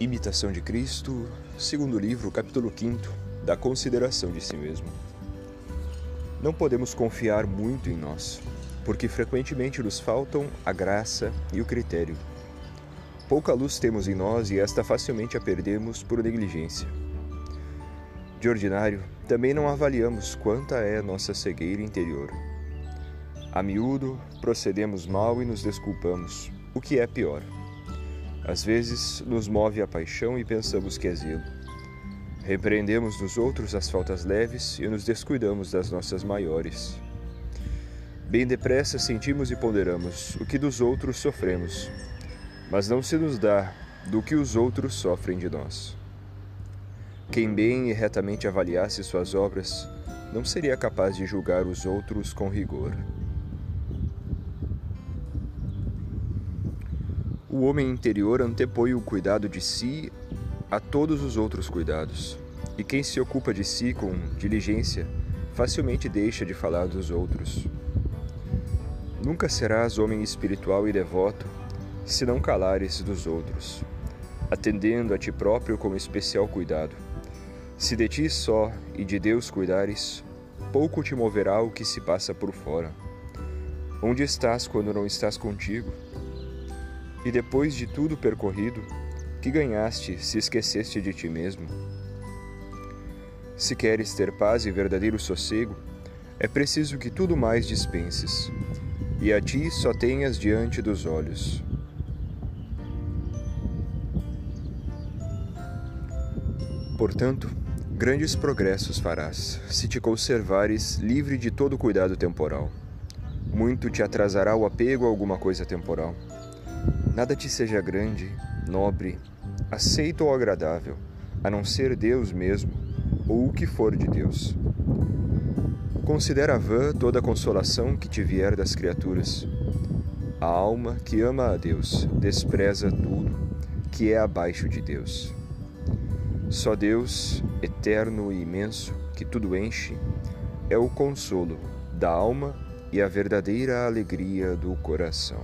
Imitação de Cristo, segundo livro, capítulo 5, da consideração de si mesmo. Não podemos confiar muito em nós, porque frequentemente nos faltam a graça e o critério. Pouca luz temos em nós e esta facilmente a perdemos por negligência. De ordinário, também não avaliamos quanta é nossa cegueira interior. A miúdo, procedemos mal e nos desculpamos, o que é pior. Às vezes nos move a paixão e pensamos que é zelo. Repreendemos nos outros as faltas leves e nos descuidamos das nossas maiores. Bem depressa sentimos e ponderamos o que dos outros sofremos, mas não se nos dá do que os outros sofrem de nós. Quem bem e retamente avaliasse suas obras, não seria capaz de julgar os outros com rigor. O homem interior antepõe o cuidado de si a todos os outros cuidados, e quem se ocupa de si com diligência facilmente deixa de falar dos outros. Nunca serás homem espiritual e devoto se não calares dos outros, atendendo a ti próprio com especial cuidado. Se de ti só e de Deus cuidares, pouco te moverá o que se passa por fora. Onde estás quando não estás contigo? E depois de tudo percorrido, que ganhaste se esqueceste de ti mesmo? Se queres ter paz e verdadeiro sossego, é preciso que tudo mais dispenses, e a ti só tenhas diante dos olhos. Portanto, grandes progressos farás, se te conservares livre de todo cuidado temporal. Muito te atrasará o apego a alguma coisa temporal Nada te seja grande, nobre, aceito ou agradável, a não ser Deus mesmo, ou o que for de Deus. Considera vã toda a consolação que te vier das criaturas. A alma que ama a Deus despreza tudo que é abaixo de Deus. Só Deus, eterno e imenso, que tudo enche, é o consolo da alma e a verdadeira alegria do coração.